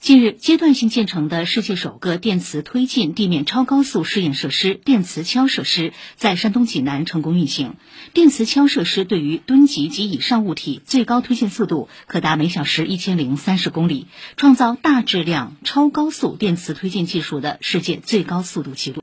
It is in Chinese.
近日，阶段性建成的世界首个电磁推进地面超高速试验设施——电磁橇设施，在山东济南成功运行。电磁橇设施对于吨级及以上物体最高推进速度可达每小时一千零三十公里，创造大质量超高速电磁推进技术的世界最高速度纪录。